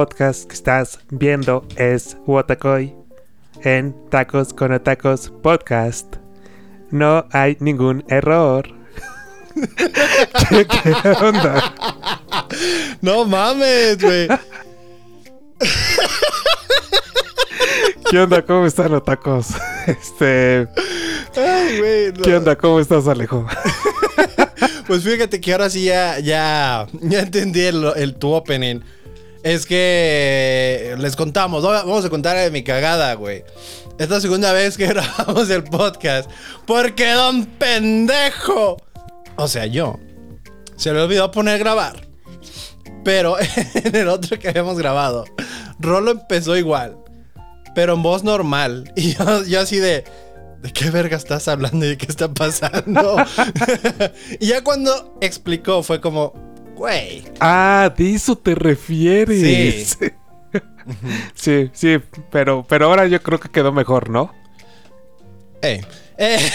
Podcast que estás viendo es Wotakoi en Tacos con Tacos Podcast. No hay ningún error. ¿Qué, qué onda? No mames, güey. ¿Qué onda? ¿Cómo están los tacos? Este. Ay, güey. no. ¿Qué onda? ¿Cómo estás, Alejo? Pues fíjate que ahora sí ya, ya, ya entendí el, el tu opening. Es que les contamos, vamos a contar de mi cagada, güey. Esta segunda vez que grabamos el podcast. Porque don pendejo. O sea, yo. Se le olvidó poner grabar. Pero en el otro que habíamos grabado, Rolo empezó igual. Pero en voz normal. Y yo, yo así de. ¿De qué verga estás hablando y de qué está pasando? y ya cuando explicó fue como, güey. Ah, de eso te refieres. Sí. Sí, sí, pero, pero ahora yo creo que quedó mejor, ¿no? eh, eh.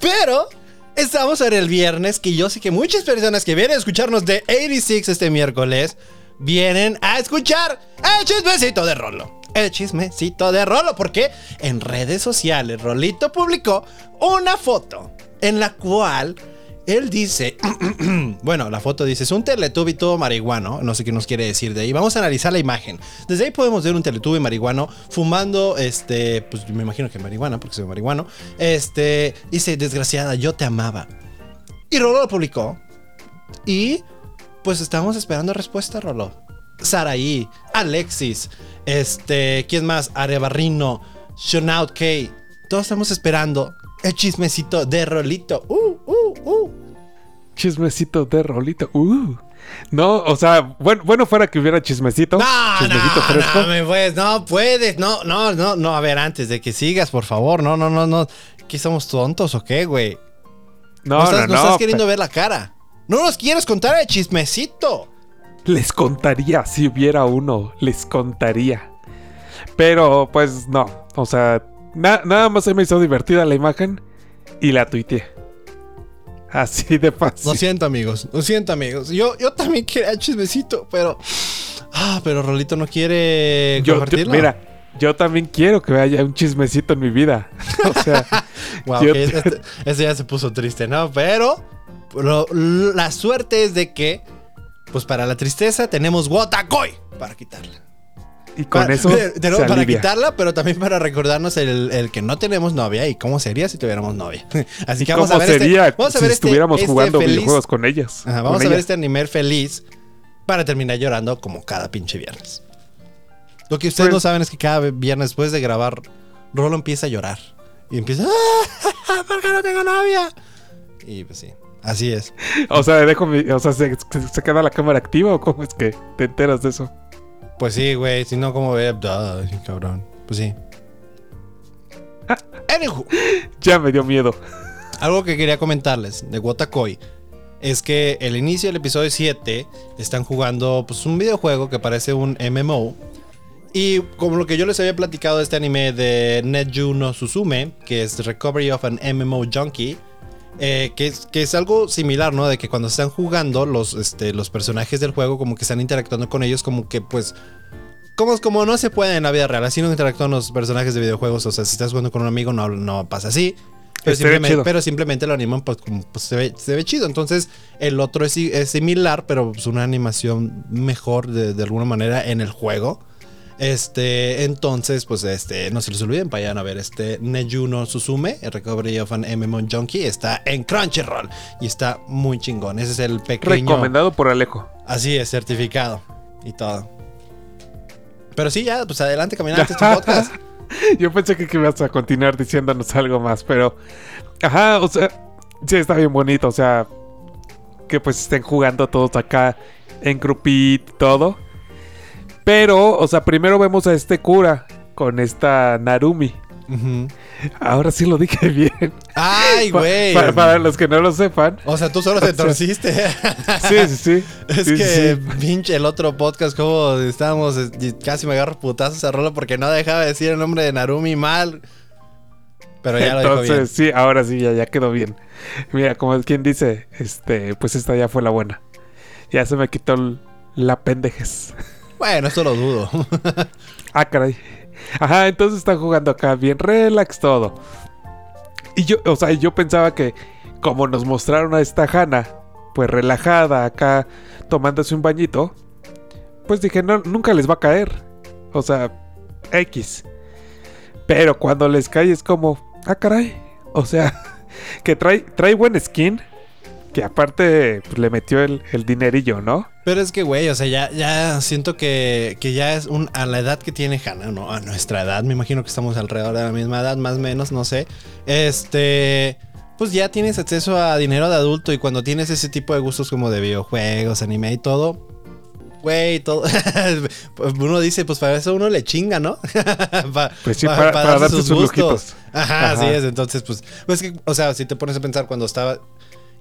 Pero estamos en el viernes que yo sé que muchas personas que vienen a escucharnos de 86 este miércoles vienen a escuchar el chismecito de Rolo. El chismecito de Rolo, porque en redes sociales Rolito publicó una foto en la cual él dice, bueno, la foto dice, es un teletubi todo marihuano, no sé qué nos quiere decir de ahí. Vamos a analizar la imagen. Desde ahí podemos ver un teletubi marihuano fumando, este, pues me imagino que marihuana, porque soy marihuano. Este, dice, desgraciada, yo te amaba. Y Rolo lo publicó. Y pues estamos esperando respuesta, Rolo. Saraí, Alexis, este, ¿quién más? Arebarrino, Shonout K. Todos estamos esperando el chismecito de Rolito. Uh, uh, uh. Chismecito de rolito. Uh. No, o sea, bueno, bueno fuera que hubiera chismecito. No, chismecito no, fresco. no, puedes, no puedes, no, no, no, no, a ver, antes de que sigas, por favor, no, no, no, no, ¿qué somos tontos o qué, güey? No, No, estás, no, no estás queriendo ver la cara. No nos quieres contar el chismecito. Les contaría si hubiera uno, les contaría. Pero pues no, o sea, na- nada más se me hizo divertida la imagen y la tuiteé. Así de Lo fácil. siento, amigos, lo siento, amigos. Yo, yo también quería chismecito, pero... Ah, pero Rolito no quiere Yo, yo- compartirlo. mira, yo también quiero que haya un chismecito en mi vida. O sea, Wow, yo este, este ya se puso triste, ¿no? Pero lo- la suerte es de que, pues para la tristeza tenemos Wotakoi para quitarla. Y con Para- eso pero se para alivia. quitarla, pero también para recordarnos el, el que no tenemos novia y cómo sería si tuviéramos novia. Así ¿Y que vamos a ver sería este, vamos a si ver este- estuviéramos este jugando feliz- videojuegos con ellas? Ajá, vamos con a ver ellas? este anime feliz para terminar llorando como cada pinche viernes. Lo que ustedes Pues- no saben es que cada viernes después de grabar, Rolo empieza a llorar. Y empieza, ¡Ah, ¿por qué no tengo novia? Y pues sí, así es. O sea, dejo mi- o sea, ¿se, se queda la cámara activa o cómo es que te enteras de eso? Pues sí, güey, si no, como ve, Ay, cabrón. Pues sí. Anywho, Ya me dio miedo. algo que quería comentarles de Wotakoi es que el inicio del episodio 7 están jugando pues un videojuego que parece un MMO. Y como lo que yo les había platicado de este anime de Netju no Suzume, que es Recovery of an MMO Junkie, eh, que, es, que es algo similar, ¿no? De que cuando están jugando, los, este, los personajes del juego como que están interactuando con ellos como que pues... Como, como no se puede en la vida real, así no interactúan los personajes de videojuegos. O sea, si estás jugando con un amigo no, no pasa así. Pero simplemente, chido. pero simplemente lo animan, pues, como, pues, se, ve, se ve chido. Entonces, el otro es, es similar, pero es una animación mejor de, de alguna manera en el juego. Este, entonces, pues, este, no se les olviden, vayan a ver este Nejuno Suzume, el Recovery of an MMO Junkie. Está en Crunchyroll y está muy chingón. Ese es el pequeño. Recomendado por Alejo. Así es, certificado y todo. Pero sí, ya, pues adelante, caminante, este podcast. Yo pensé que, que ibas a continuar diciéndonos algo más, pero. Ajá, o sea, sí está bien bonito, o sea, que pues estén jugando todos acá en grupito y todo. Pero, o sea, primero vemos a este cura con esta Narumi. Ahora sí lo dije bien. Ay, güey. pa- para los que no lo sepan. O sea, tú solo te torciste. Sí, sí, sí. Es Sí, que, sí. pinche, el otro podcast, como estábamos, casi me agarro putazos a Rolo porque no dejaba de decir el nombre de Narumi mal. Pero ya lo dijo bien. Entonces, sí, ahora sí, ya, ya quedó bien. Mira, como quien dice, este, pues esta ya fue la buena. Ya se me quitó la pendejes. Bueno, eso lo dudo. Ah, caray. Ajá, entonces están jugando acá bien relax todo. Y yo, o sea, yo pensaba que como nos mostraron a esta Hannah, pues relajada acá tomándose un bañito, pues dije, no, nunca les va a caer. O sea, X. Pero cuando les cae es como, ah, caray. O sea, que trae, trae buen skin. Que aparte pues, le metió el, el dinerillo, ¿no? Pero es que, güey, o sea, ya, ya siento que, que ya es un, a la edad que tiene Hannah, ¿no? A nuestra edad, me imagino que estamos alrededor de la misma edad, más o menos, no sé. Este. Pues ya tienes acceso a dinero de adulto y cuando tienes ese tipo de gustos como de videojuegos, anime y todo. Güey, todo. uno dice, pues para eso uno le chinga, ¿no? Pa- Pues sí, pa- para, para darse sus lujitos. Ajá, Ajá. así es. Entonces, pues, pues que, o sea, si te pones a pensar cuando estaba.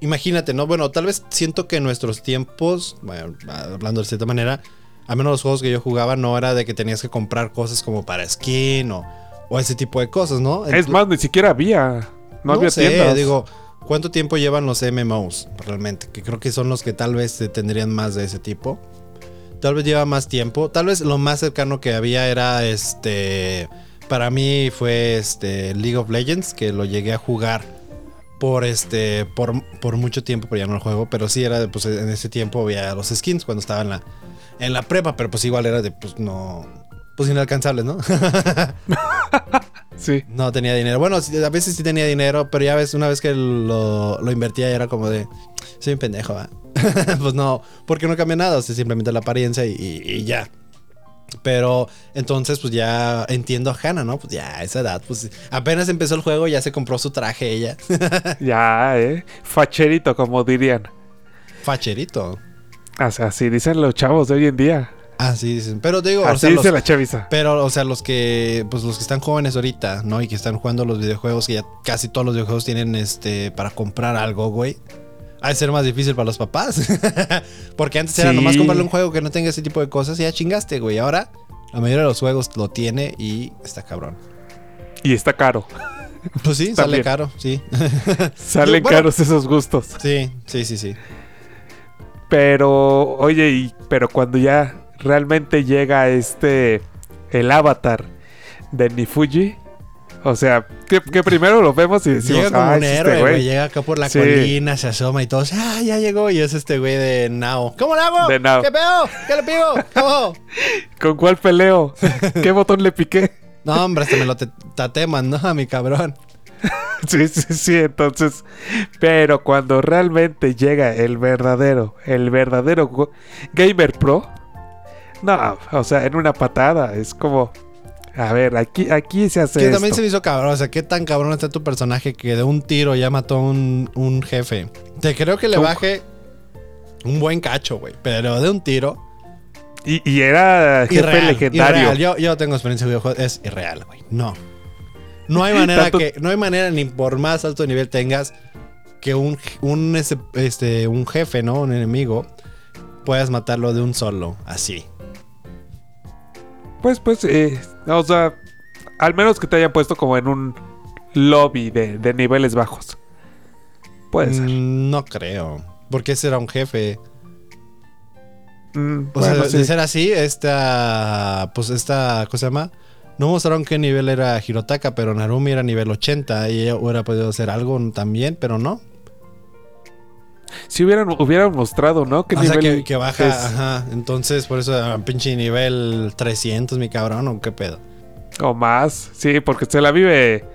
Imagínate, ¿no? Bueno, tal vez siento que en nuestros tiempos, bueno, hablando de cierta manera, al menos los juegos que yo jugaba no era de que tenías que comprar cosas como para skin o, o ese tipo de cosas, ¿no? Es más, ni siquiera había. No, había sé, tiendas. digo, ¿cuánto tiempo llevan los MMOs realmente? Que creo que son los que tal vez tendrían más de ese tipo. Tal vez lleva más tiempo. Tal vez lo más cercano que había era este. Para mí fue este League of Legends, que lo llegué a jugar por este. por, por mucho tiempo, pero ya no lo juego. Pero sí era de, pues en ese tiempo había los skins cuando estaba en la. En la prepa, pero pues igual era de pues no. Pues inalcanzables, ¿no? Sí. No tenía dinero. Bueno, a veces sí tenía dinero, pero ya ves, una vez que lo, lo invertía era como de, soy un pendejo, ¿va? pues no, porque no cambia nada, o sea, simplemente la apariencia y, y- y ya. Pero entonces, pues ya entiendo a Hannah, ¿no? Pues ya a esa edad, pues apenas empezó el juego, ya se compró su traje ella. Ya, ¿eh? Facherito, como dirían. Facherito. Así dicen los chavos de hoy en día. Así dicen. Pero digo, o Así sea, dice los- la chaviza. Pero, o sea, los que, pues los que están jóvenes ahorita, ¿no? Y que están jugando los videojuegos, que ya casi todos los videojuegos tienen este para comprar algo, güey. Ha de ser más difícil para los papás. Porque antes era nomás comprarle un juego que no tenga ese tipo de cosas y ya chingaste, güey. Ahora la mayoría de los juegos lo tiene y está cabrón. Y está caro. Pues sí, sale caro, sí. Salen bueno. caros esos gustos. sí, sí, sí, sí. Pero, oye, y, pero cuando ya realmente llega este. El avatar de Nifuji. O sea, que, que primero lo vemos y decimos, Llega como "Ah, un es este héroe, güey". Llega acá por la Sí. colina, se asoma y todos, ah, ya llegó. Y es este güey de Nao. ¿Cómo le hago? De Nao. ¿Qué pedo? ¿Qué le pido? ¿Cómo? ¿Con cuál peleo? ¿Qué botón le piqué? No, hombre, hasta me lo te- tateman, ¿no? A mi cabrón. Sí, sí, sí, entonces. Pero cuando realmente llega el verdadero, el verdadero Gamer Pro. No, o sea, en una patada. Es como. A ver, aquí, aquí se hace. Que esto. también se me hizo cabrón. O sea, qué tan cabrón está tu personaje que de un tiro ya mató a un, un jefe. Te creo que le baje un buen cacho, güey. Pero de un tiro. Y, y era jefe irreal, legendario. irreal. Yo, yo tengo experiencia de videojuegos. Es irreal, güey. No. No hay manera Tanto- que. No hay manera ni por más alto nivel tengas que un, un, ese- este, un jefe, ¿no? Un enemigo. Puedas matarlo de un solo. Así. Pues, pues, eh, o sea, al menos que te hayan puesto como en un lobby de, de niveles bajos. Puede ser. Mm, No creo. Porque ese era un jefe. Mm, O bueno, sea, de sí. ser así, esta. Pues esta. ¿Cómo se llama? No mostraron qué nivel era Hirotaka, pero Narumi era nivel 80 y ella hubiera podido hacer algo también, pero no. Si hubieran, hubieran mostrado, ¿no? ¿Qué o sea, nivel que, que baja, es? ajá. Entonces, por eso, pinche nivel 300, mi cabrón, o qué pedo. O más. Sí, porque se la vive,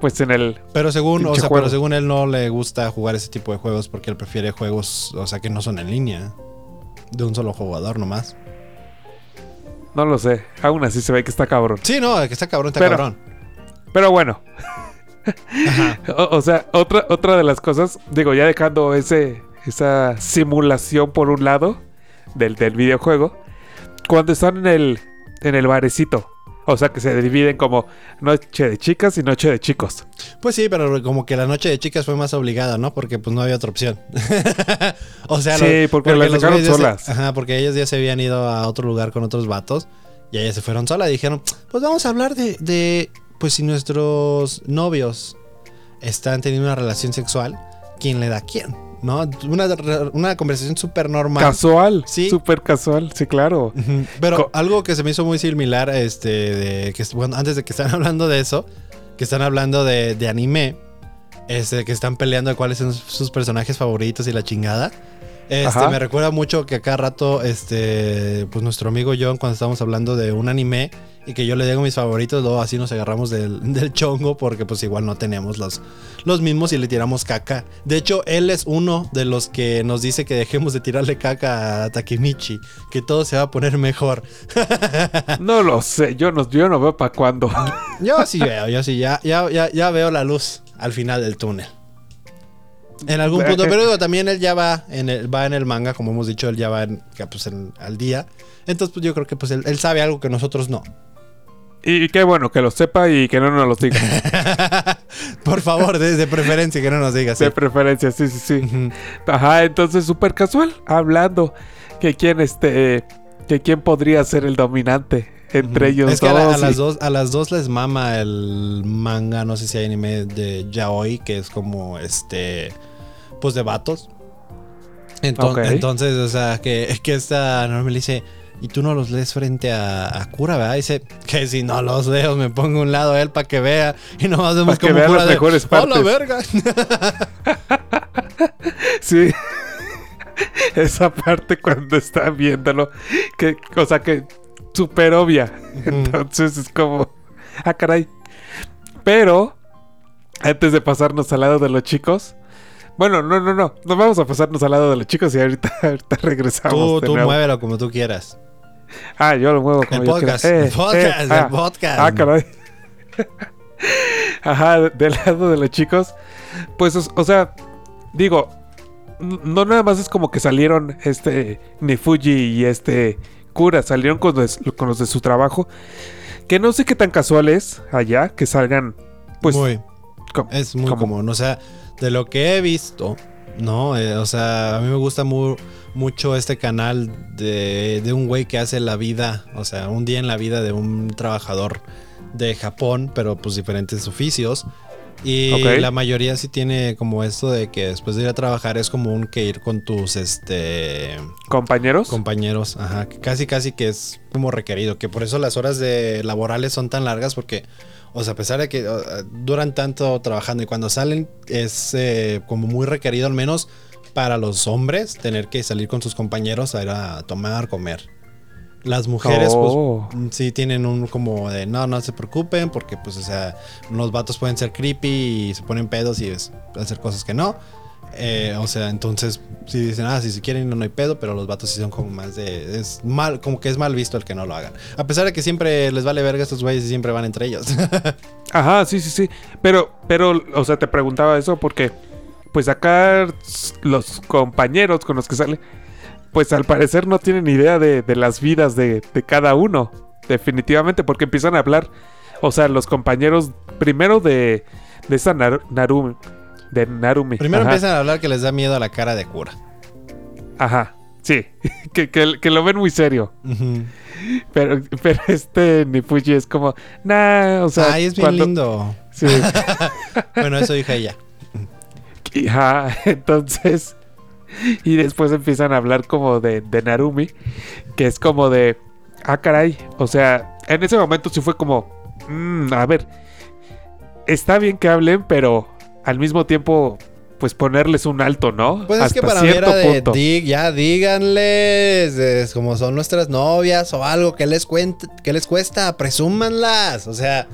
pues, en el... Pero según, o sea, pero según él no le gusta jugar ese tipo de juegos porque él prefiere juegos, o sea, que no son en línea. De un solo jugador nomás. No lo sé. Aún así se ve que está cabrón. Sí, no, que está cabrón, está Pero- cabrón. Pero bueno. O, o sea, otra, otra de las cosas, digo, ya dejando ese, esa simulación por un lado del, del videojuego, cuando están en el, en el barecito, o sea que se dividen como noche de chicas y noche de chicos. Pues sí, pero como que la noche de chicas fue más obligada, ¿no? Porque pues no había otra opción. o sea, Sí, porque las los dejaron güeyes ya se- solas. ajá, porque ellas ya se habían ido a otro lugar con otros vatos y ellas se fueron solas dijeron, pues vamos a hablar de, de, pues si nuestros novios están teniendo una relación sexual, ¿quién le da a quién? ¿No? Una, una conversación súper normal. Casual. Sí. Súper casual, sí, claro. Pero Co- algo que se me hizo muy similar, este, de que bueno, antes de que están hablando de eso, que están hablando de, de anime, este, que están peleando de cuáles son sus personajes favoritos y la chingada. Este, me recuerda mucho que cada rato, este, pues nuestro amigo John, cuando estábamos hablando de un anime y que yo le digo mis favoritos, luego así nos agarramos del, del chongo porque pues igual no tenemos los, los mismos y le tiramos caca. De hecho, él es uno de los que nos dice que dejemos de tirarle caca a Takemichi, que todo se va a poner mejor. No lo sé, yo no, yo no veo para cuándo. Yo sí veo, yo sí, ya, ya, ya, ya veo la luz al final del túnel. En algún punto, pero digo, también él ya va en el, va en el manga, como hemos dicho, él ya va en- pues, en- al día. Entonces, pues yo creo que pues él, él sabe algo que nosotros no. Y qué bueno que lo sepa y que no nos lo diga. Por favor, de, de preferencia que no nos digas. De preferencia, sí, sí, sí. Ajá, entonces súper casual, hablando que quién este que quién podría ser el dominante entre ellos Es que a, la- las dos, a las dos les mama el manga, no sé si hay anime de Yaoi, que es como este, pues de vatos. Enton- Ok. Entonces, o sea, que, que esta norma le dice, y tú no los lees frente a, a Cura, ¿verdad? Dice, que si no los leo, me pongo a un lado a él para que vea. Y nomás vemos Pa' que como vea Cura las de, mejores "¡Oh, la partes". verga! Sí. Esa parte cuando están viéndolo, que cosa que súper obvia. Entonces es como, ah, caray. Pero, antes de pasarnos al lado de los chicos, bueno, no, no, no, nos vamos a pasarnos al lado de los chicos y ahorita, ahorita regresamos. tú tú nuevo. muévelo como tú quieras. Ah, yo lo muevo como El yo podcast, quiera. el Eh, podcast, eh, el ah. podcast. Ah, caray. Ajá, del lado de los chicos. Pues, o, o sea, digo, no nada más es como que salieron este Nifuji y este Kura, salieron con, los- con los de su trabajo. Que no sé qué tan casual es allá que salgan, pues, muy. Es muy común. O sea, de lo que he visto, ¿no? Eh, o sea, a mí me gusta mu- mucho este canal de, de un güey que hace la vida, o sea, un día en la vida de un trabajador de Japón, pero pues diferentes oficios. Y la mayoría sí tiene como esto de que después de ir a trabajar es común que ir con tus este compañeros. compañeros, ajá, casi casi que es como requerido, que por eso las horas de laborales son tan largas porque o sea, a pesar de que uh, duran tanto trabajando y cuando salen es eh, como muy requerido al menos para los hombres tener que salir con sus compañeros a ir a tomar, comer. Las mujeres Oh. pues sí tienen un como de no, no se preocupen porque pues o sea, los vatos pueden ser creepy y se ponen pedos y es hacer cosas que no. Eh, o sea, entonces si dicen, ah, si se quieren no, no hay pedo, pero los vatos sí son como más de... Es mal, como que es mal visto el que no lo hagan. A pesar de que siempre les vale verga estos güeyes y siempre van entre ellos. Ajá, sí, sí, sí. Pero, pero, o sea, te preguntaba eso porque, pues acá los compañeros con los que sale, pues al parecer no tienen idea de, de las vidas de, de cada uno. Definitivamente, porque empiezan a hablar, o sea, los compañeros primero de, de esa Nar- Narumi. De Narumi. Primero Ajá, empiezan a hablar que les da miedo a la cara de cura. Ajá, sí. que, que, que lo ven muy serio. Pero, pero este Nifuji es como, nah, o sea, Ay, es bien cuando- lindo. Sí. Bueno, eso dije ella. Ajá, entonces. Y después empiezan a hablar como de, de Narumi. Que es como de. Ah, caray. O sea, en ese momento sí fue como. "Mm, a ver. Está bien que hablen, pero al mismo tiempo. Pues ponerles un alto, ¿no? Pues es que Hasta para mí era cierto de, punto. "Di- ya díganles, es como son nuestras novias o algo, que les cuenta, que les cuesta? Presúmanlas. O sea,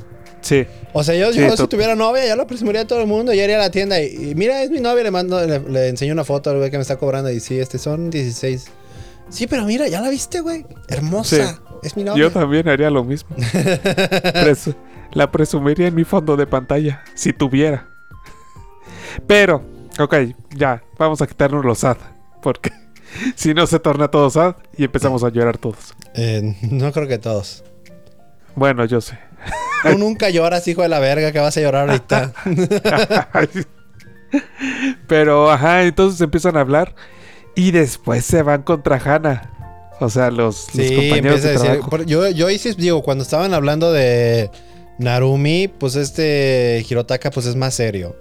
Sí. o sea, yo, Sí, yo si tuviera novia, ya lo presumiría a todo el mundo. Yo iría a la tienda y, y mira, es mi novia, le mando, le, le enseño una foto al güey que me está cobrando y sí, este son 16. Sí, pero mira, ya la viste, güey. Hermosa. Sí. Es mi novia. Yo también haría lo mismo. Presu- la presumiría en mi fondo de pantalla, si tuviera. Pero, ok, ya, vamos a quitarnos los sad. Porque si no se torna todo sad y empezamos a llorar todos. Eh, no creo que todos. Bueno, yo sé. Tú nunca lloras, hijo de la verga, que vas a llorar ahorita. Pero, ajá, entonces empiezan a hablar y después se van contra Hannah. O sea, los, los Sí, compañeros empieza a de decir. trabajo. por- yo, yo hice, digo, cuando estaban hablando de Narumi, pues este Hirotaka, pues es más serio.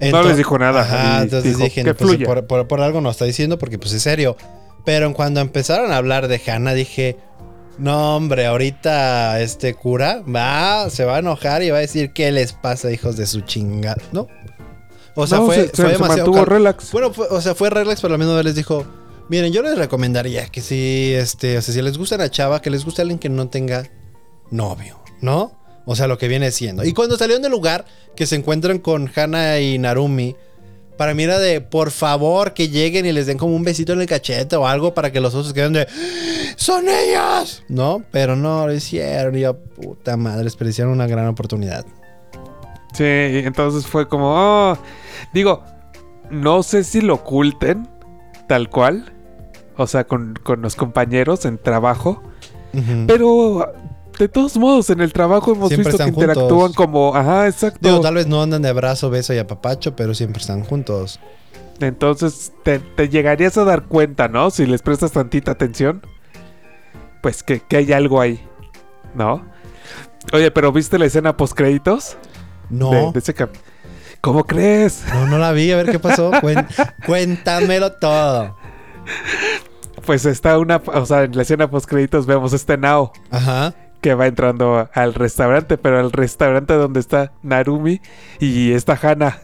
no les dijo nada. Ajá, entonces dijo, dije, pues, por, por- por algo nos está diciendo porque pues es serio. Pero cuando empezaron a hablar de Hannah dije, no hombre, ahorita este cura va, se va a enojar y va a decir, ¿qué les pasa, hijos de su chingada? ¿No? O sea, No, fue, se- fue se demasiado... relax. Bueno, fue- o sea, fue relax, pero a la misma vez les dijo, miren, yo les recomendaría que si, este, o sea, si les gusta una chava, que les guste alguien que no tenga novio, ¿no? O sea, lo que viene siendo. Y cuando salieron del lugar, que se encuentran con Hana y Narumi, para mí era de, por favor, que lleguen y les den como un besito en el cachete o algo para que los otros queden de, ¡son ellas! ¿No? Pero no lo hicieron y yo, puta madre, desperdiciaron una gran oportunidad. Sí, entonces fue como, oh, digo, no sé si lo oculten tal cual, o sea, con, con los compañeros en trabajo, pero de todos modos en el trabajo hemos Siempre visto que juntos. interactúan como, ajá, exacto. Digo, tal vez no andan de abrazo, beso y apapacho, pero siempre están juntos. Entonces te, te llegarías a dar cuenta, ¿no? Si les prestas tantita atención, pues que, que hay algo ahí, ¿no? Oye, pero ¿viste la escena post créditos? No, De, de ese cap- ¿Cómo crees? no, no la vi. A ver qué pasó. Cuéntamelo todo. Pues está una, o sea, en la escena post créditos vemos este Nao Ajá. Que va entrando al restaurante, pero al restaurante donde está Narumi y está Hana.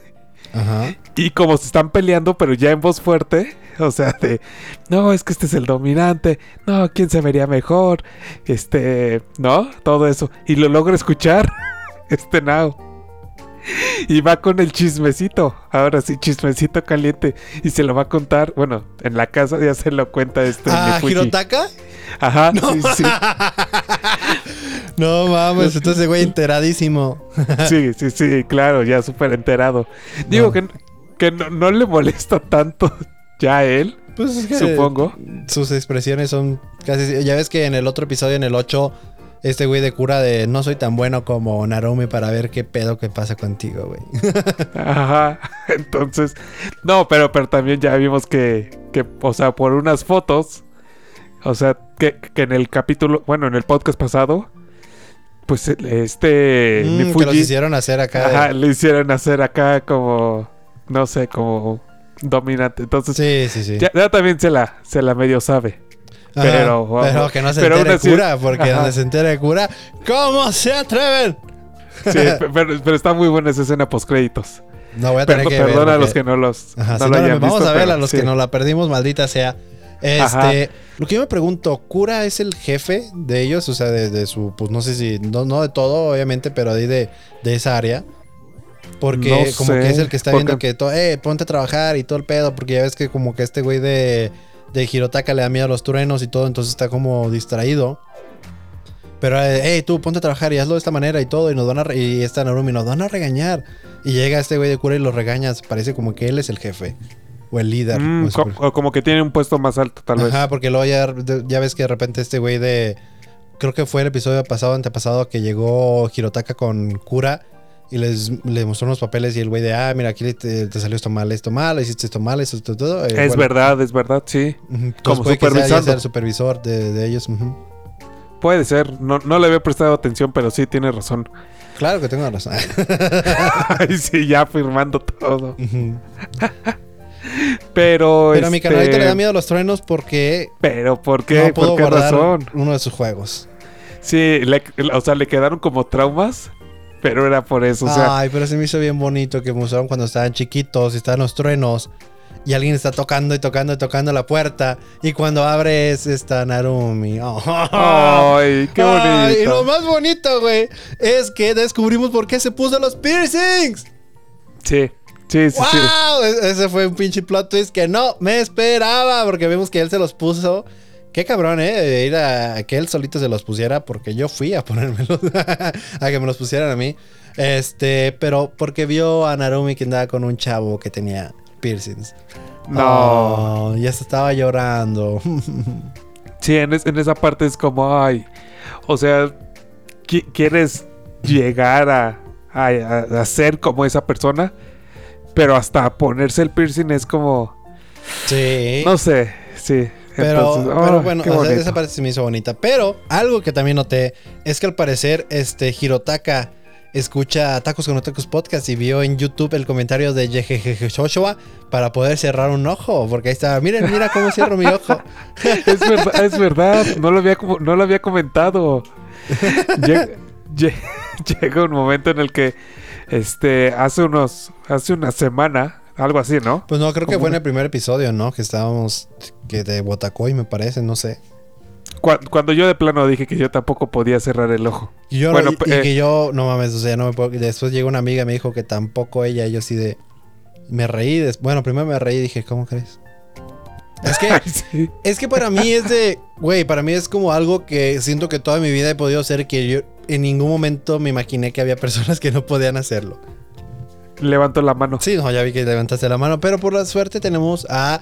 Ajá. Y como se están peleando, pero ya en voz fuerte, o sea, de, no, es que este es el dominante, no, ¿quién se vería mejor? Este, ¿no? Todo eso. Y lo logra escuchar, este Nao. Y va con el chismecito, ahora sí, chismecito caliente. Y se lo va a contar, bueno, en la casa ya se lo cuenta este Ah, Nefuji. ¿Hirotaka? Ajá, sí, sí. No mames, entonces güey enteradísimo. Sí, sí, sí, claro, ya súper enterado. Digo No. que, que no, no le molesta tanto ya a él, Pues es que supongo. sus expresiones son casi. Ya ves que en el otro episodio, en el 8, este güey de cura de no soy tan bueno como Narumi para ver qué pedo que pasa contigo, güey. Ajá, entonces, no, pero, pero también ya vimos que, que, o sea, por unas fotos, o sea, que, que en el capítulo, bueno, en el podcast pasado, pues este Mm, que los hicieron hacer acá. de- ajá, le hicieron hacer acá como, no sé, como dominante. Entonces, Sí, sí, sí. ya, ya también se la, se la medio sabe. Ajá, pero- pero que no se entere cura, porque Ajá. donde se entere cura, ¿cómo se atreven? Sí, pe- pero, pero está muy buena esa escena post créditos. No voy a tener que ver. Perdona a los que no los Ajá, no sí, lo no, hayan vamos visto, a ver pero a los sí. que nos la perdimos, maldita sea. Este, Ajá. lo que yo me pregunto, ¿Cura es el jefe de ellos? O sea, de, de su, pues no sé si, no, no de todo, obviamente, pero de, de, de esa área. Porque No como sé, que es el que está porque- viendo que todo, eh, ponte a trabajar y todo el pedo, porque ya ves que como que este güey de, de Hirotaka le da miedo a los truenos y todo, entonces está como distraído. Pero, eh, hey, tú ponte a trabajar y hazlo de esta manera y todo, y nos van a, y esta Narumi nos van a regañar. Y llega este güey de cura y los regañas, parece como que él es el jefe. O el líder. Mm, co- o como que tiene un puesto más alto, tal vez. Ajá, porque luego ya, ya ves que de repente este güey de. Creo que fue el episodio pasado, antepasado, que llegó Hirotaka con cura y les, le mostró unos papeles y el güey de, ah, mira, aquí te, te salió esto mal, esto mal, hiciste esto mal, esto, todo, todo. Eh, es bueno, verdad, es verdad, sí. como sea el supervisor de, de ellos. Puede ser. No, no le había prestado atención, pero sí tiene razón. Claro que tengo razón. Ay, sí, ya firmando todo. Pero. Pero a mi este, canalito le da miedo a los truenos porque Pero, ¿por qué? no pudo ¿Por qué guardar razón? uno de sus juegos. Sí, le- o sea, le quedaron como traumas. Pero era por eso. O sea, Ay, pero se me hizo bien bonito que me usaron cuando estaban chiquitos y estaban los truenos. Y alguien está tocando y tocando y tocando la puerta. Y cuando abres está Narumi. Oh. Ay, qué Ay, y lo bonito. más bonito, güey, es que descubrimos por qué se puso los piercings. Sí, sí, sí, sí. ¡Wow! E- Ese fue un pinche plot twist que no me esperaba. Porque vimos que él se los puso. Qué cabrón, ¿eh? Ir a, que él solito se los pusiera. Porque yo fui a ponérmelos. a que me los pusieran a mí. Este, pero porque vio a Narumi que andaba con un chavo que tenía piercings. No. Oh, ya se estaba llorando. Sí, en, es- en esa parte es como, ay, o sea, qui- quieres llegar a, a, a- a ser como esa persona, pero hasta ponerse el piercing es como, sí. no sé, sí. Pero, Entonces, pero ay, bueno, o sea, esa parte se me hizo bonita. Pero algo que también noté es que al parecer este Hirotaka escucha Tacos con Tacos Podcast y vio en YouTube el comentario de Jejeje Joshua para poder cerrar un ojo. Porque ahí está, miren, mira cómo cierro mi ojo. Es verdad, es verdad. No lo había, no lo había comentado. Llega, lle- llega un momento en el que este hace unos hace una semana, algo así, ¿no? Pues no, creo que fue en el primer episodio, ¿no? Que estábamos, que de Botacoy me parece, no sé. Cu- Cuando yo de plano dije que yo tampoco podía cerrar el ojo. Y yo, Bueno, y, y eh. que yo, no mames, o sea, no me puedo. Después llegó una amiga y me dijo que tampoco ella, y yo así de. Me reí, des- bueno, primero me reí y dije, ¿cómo crees? Es que, sí. es que para mí es de, güey, para mí es como algo que siento que toda mi vida he podido hacer que yo en ningún momento me imaginé que había personas que no podían hacerlo. Levanto la mano. Sí, no, ya vi que levantaste la mano, pero por la suerte tenemos a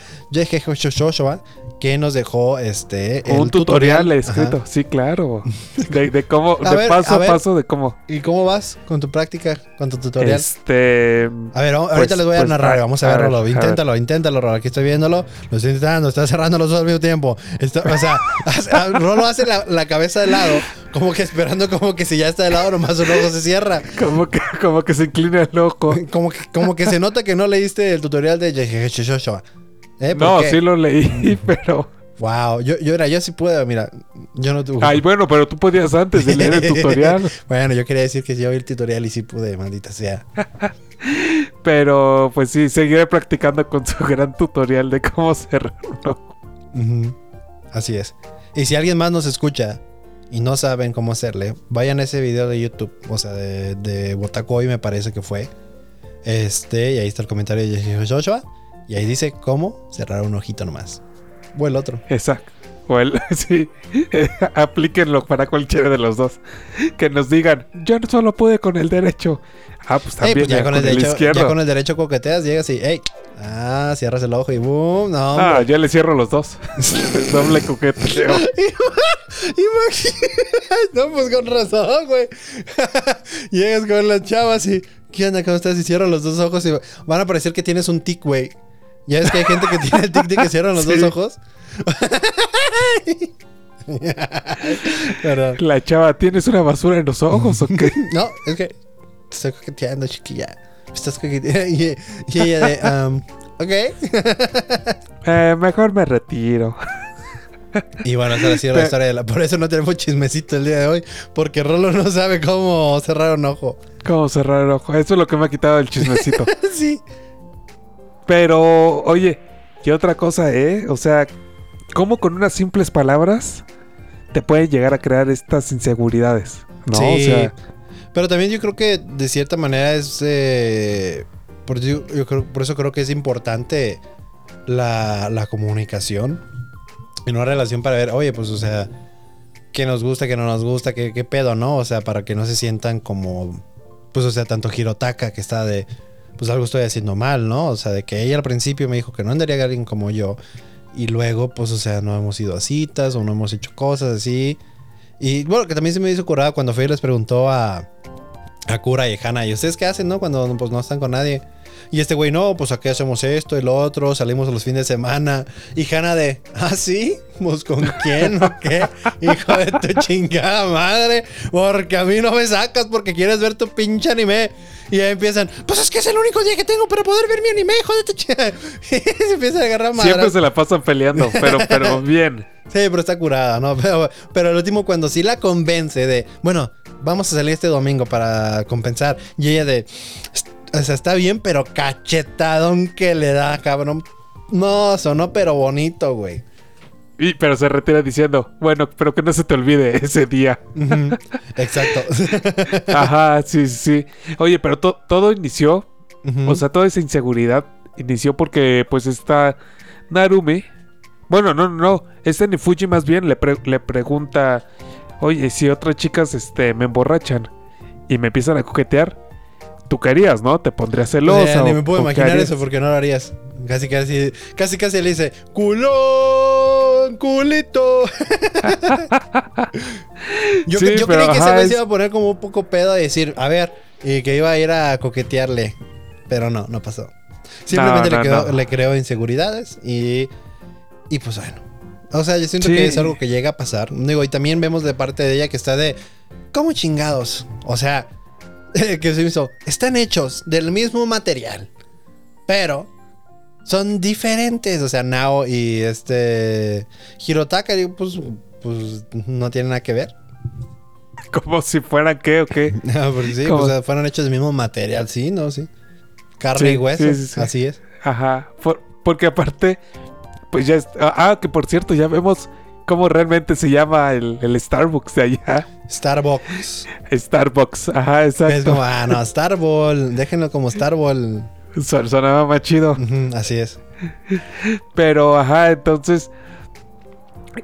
Joshua que nos dejó este un tutorial, Ajá. escrito, sí, claro. De, de cómo, A de ver, paso a ver. paso de cómo. ¿Y cómo vas con tu práctica, con tu tutorial? Este. A ver, vamos- Pues- ahorita les voy a pues, narrar. a- Vamos a a verlo. ver, inténtalo, inténtalo, Rolo. Aquí estoy viéndolo. Lo estoy intentando. Está cerrando los ojos al mismo tiempo. Está- o sea, ah, Rolo hace la, la cabeza de lado, como que esperando como que si ya está de lado, nomás un ojo se cierra. Como que, como que se inclina el ojo. Como que, como que se nota que no leíste el tutorial de. ¿Eh? ¿Por No, qué? sí lo leí, pero. Wow, yo, yo era, yo sí puedo, mira, yo no tuve. Ay, bueno, pero tú podías antes de leer el tutorial. bueno, yo quería decir que yo vi el tutorial y sí pude, maldita sea. Pero pues sí, seguiré practicando con su gran tutorial de cómo cerrar un ojo. Ujú. Así es. Y si alguien más nos escucha y no saben cómo hacerle, vayan a ese video de YouTube, o sea, de, de Botacoy me parece que fue. Este, y ahí está el comentario de Joshua. Y ahí dice cómo cerrar un ojito nomás. O el otro. Exacto. O el, sí, aplíquenlo para cualquiera de los dos. Que nos digan, yo no solo pude con el derecho. Ah, pues Ey, también pues ya, ya con el con el derecho, izquierdo. ya con el derecho coqueteas, llegas y, hey, ah, cierras el ojo y boom, no, Ah, yo le cierro los dos. Doble coqueteo. Imagínate. No, pues con razón, güey. Llegas con las chavas y. ¿Qué onda? ¿Cómo estás? Y cierran los dos ojos y van a parecer que tienes un tic, güey. Ya ves que hay gente que tiene el tic de que cierran los Sí. dos ojos. La chava, ¿tienes una basura en los ojos o qué? No, es que te estoy coqueteando, chiquilla. Me Estás coqueteando. Y, y ella de, um, ok. Eh, mejor me retiro. Y bueno, esa ha sido la historia de la. Por eso no tenemos chismecito el día de hoy. Porque Rolo no sabe cómo cerrar un ojo. ¿Cómo cerrar el ojo? Eso es lo que me ha quitado el chismecito. sí. Pero, oye, y otra cosa, ¿eh? O sea, ¿cómo con unas simples palabras te pueden llegar a crear estas inseguridades? ¿No? Sí. O sea, Pero también yo creo que de cierta manera es. eh, por, yo, yo creo, por eso creo que es importante la, la comunicación. En una relación para ver, oye, pues, o sea, qué nos gusta, qué no nos gusta, qué, qué pedo, ¿no? O sea, para que no se sientan como. Pues, o sea, tanto Hirotaka que está de. Pues algo estoy haciendo mal, ¿no? O sea, de que ella al principio me dijo que no andaría con alguien como yo. Y luego, pues, o sea, no hemos ido a citas o no hemos hecho cosas así. Y bueno, que también se me hizo curada cuando y les preguntó a, a Kura y Hana, ¿y ustedes qué hacen, no? Cuando pues no están con nadie. Y este güey, no, pues aquí hacemos esto lo otro, salimos a los fines de semana. Y Hana de, ¿ah, sí? ¿Pues con quién o qué? Hijo de tu chingada madre, porque a mí no me sacas porque quieres ver tu pinche anime. Y ahí empiezan, pues es que es el único día que tengo para poder ver mi anime, hijo de tu chingada. Y se empiezan a agarrar madre. siempre se la pasan peleando, pero, pero bien. Sí, pero está curada, ¿no? Pero, pero el último, cuando sí la convence de, bueno, vamos a salir este domingo para compensar. Y ella de, o sea, está bien, pero cachetadón que le da, cabrón. No, sonó pero bonito, güey. Y, pero se retira diciendo, bueno, pero que no se te olvide ese día. Exacto. Ajá, sí, sí. Oye, pero to- todo inició, o sea, toda esa inseguridad inició porque pues está Narumi. Bueno, no, no, no. Este Nifuji más bien le, pre- le pregunta, oye, si otras chicas este, me emborrachan y me empiezan a coquetear, tú querías, ¿no? Te pondrías O celosa. sea, ni o- me puedo o imaginar eso porque no lo harías. Casi, casi, casi, casi le dice, culón, culito. yo Sí, yo pero, creí que ajá, es- se iba a poner como un poco pedo y decir, a ver, y que iba a ir a coquetearle. Pero no, no pasó. Simplemente No, le, no, quedó- no. le creó inseguridades y, y pues bueno. O sea, yo siento Sí. que es algo que llega a pasar. Digo, y también vemos de parte de ella que está de, ¿cómo chingados? O sea, que se hizo, están hechos del mismo material, pero son diferentes. O sea, Nao y este Hirotaka, digo, pues, pues no tienen nada que ver. Como si fueran qué o qué. No, porque sí, ¿Cómo? pues, fueron hechos del mismo material, sí, ¿no? Sí. Carne Sí, y hueso, sí, sí, sí. así es. Ajá. por- porque aparte, pues ya es. Ah, que por cierto, ya vemos cómo realmente se llama el, el Starbucks de allá. Starbucks. Starbucks. Ajá, Es como, exacto. ah, no, Starball, déjenlo como Starball. Son- Sonaba más chido. Así es. Pero, ajá, entonces.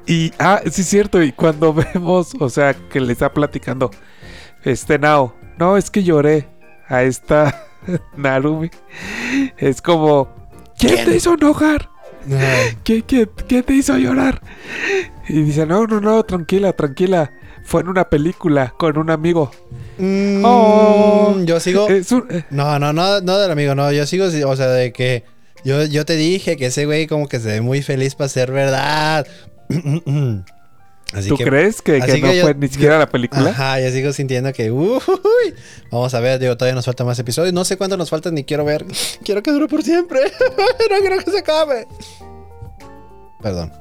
Y, ah, sí es cierto. Y cuando vemos, o sea, que le está platicando este Nao. No, es que lloré a esta Narumi. Es como. ¿Quién, ¿Quién? te hizo enojar? Ay, ¿Quién, quién, quién te hizo llorar? Y dice, no, no, no, tranquila, tranquila. Fue en una película con un amigo. mm, Oh. yo sigo. Un- eh, No, no, no, no del amigo, no. Yo sigo, o sea, de que yo, yo te dije que ese güey como que se ve muy feliz para ser verdad. Así ¿Tú que, crees que, no yo- fue ni siquiera yo- la película? Ajá, yo sigo sintiendo que, uy, vamos a ver, digo, todavía nos faltan más episodios. No sé cuánto nos faltan ni quiero ver. Quiero que dure por siempre. no quiero que se acabe. Perdón,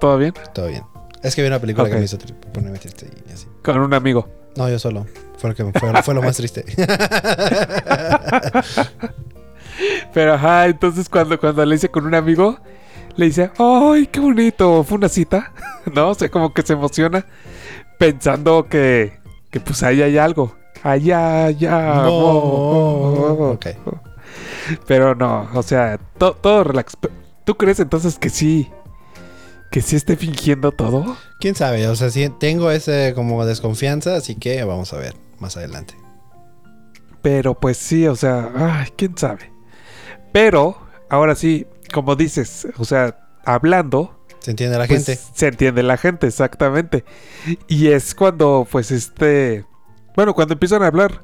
¿Todo bien? todo bien. Es que vi una película que me hizo ponerme triste y así. Con un amigo. No, yo solo. Fue lo, que, fue, fue lo más triste. Pero ajá, entonces cuando, cuando le dice con un amigo, le dice, ¡ay, qué bonito! Fue una cita, ¿no? O sea, como que se emociona pensando que, que pues ahí hay algo. Allá, allá. No. amor. Ok. Pero no, o sea, to- todo relax. ¿Tú crees entonces que sí? ¿Que sí esté fingiendo todo? ¿Quién sabe? O sea, sí, tengo ese como desconfianza, así que vamos a ver más adelante. Pero pues sí, o sea, ay, quién sabe. Pero, ahora sí, como dices, o sea, hablando, ¿Se entiende la pues, gente? se entiende la gente, exactamente. Y es cuando, pues, este, bueno, cuando empiezan a hablar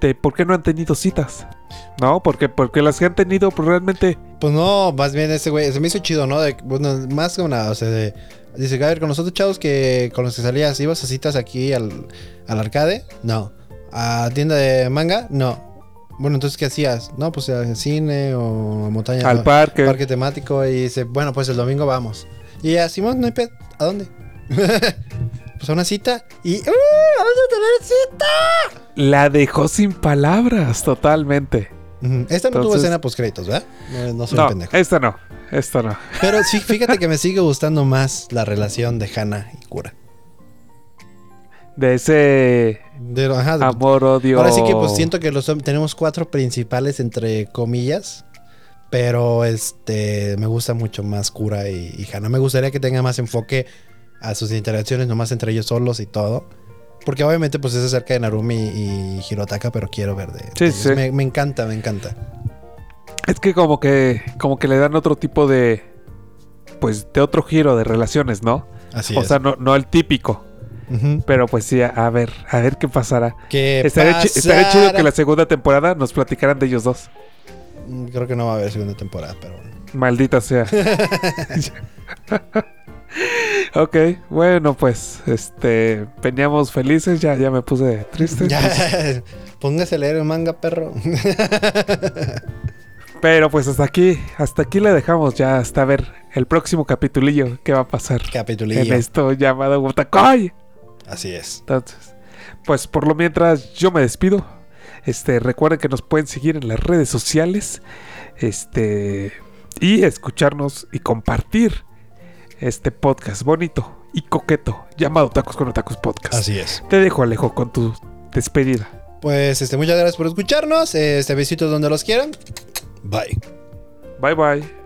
de por qué no han tenido citas, ¿no? Porque, porque las que han tenido, pues realmente, Pues no, más bien ese güey, se me hizo chido, ¿no? De- bueno, más que una, o sea, de- dice, a ver, con los otros chavos que con los que salías, ¿ibas a citas aquí al, al arcade? No. ¿A tienda de manga? No. Bueno, entonces, ¿qué hacías? No, pues al cine o a montaña. al no, parque, parque temático y dice, bueno, pues el domingo vamos. Y ya, Simón, no hay ped, ¿a dónde? pues a una cita y ¡uh! ¡Vamos a tener cita! la dejó sin palabras, totalmente. Esta no tuvo escena post créditos, ¿verdad? No, no soy un pendejo. esta no, esta no. Pero sí, fíjate que me sigue gustando más la relación de Hannah y Kura. De ese De, ajá, de- amor, odio. ahora sí que pues siento que los, tenemos cuatro principales entre comillas. Pero este me gusta mucho más Kura y, y Hannah. Me gustaría que tenga más enfoque a sus interacciones, nomás entre ellos solos y todo. Porque obviamente pues es acerca de Narumi y Hirotaka, pero quiero ver de... Sí, de sí. Me, me encanta, me encanta. Es que como que como que le dan otro tipo de pues de otro giro de relaciones, ¿no? Así o es. sea, no, no el típico, pero pues sí, a, ver, a ver qué pasará. ¿Qué Estaría, chi- estaría chido pasará? que la segunda temporada nos platicaran de ellos dos. Mm, Creo que no va a haber segunda temporada, pero bueno. Maldita sea. ok, bueno, pues este veníamos felices, ya, ya me puse triste. Ya, póngase a leer el manga, perro. Pero pues hasta aquí, hasta aquí le dejamos ya hasta ver el próximo capitulillo qué va a pasar Capitulillo. en esto llamado Wotakoi. Así es. Entonces, pues por lo mientras yo me despido. Este, recuerden que nos pueden seguir en las redes sociales. Este, y escucharnos y compartir este podcast bonito y coqueto llamado Tacos con Tacos Podcast. Así es. Te dejo, Alejo, con tu despedida. Pues este, muchas gracias por escucharnos. Este besitos donde los quieran. Bye. Bye bye.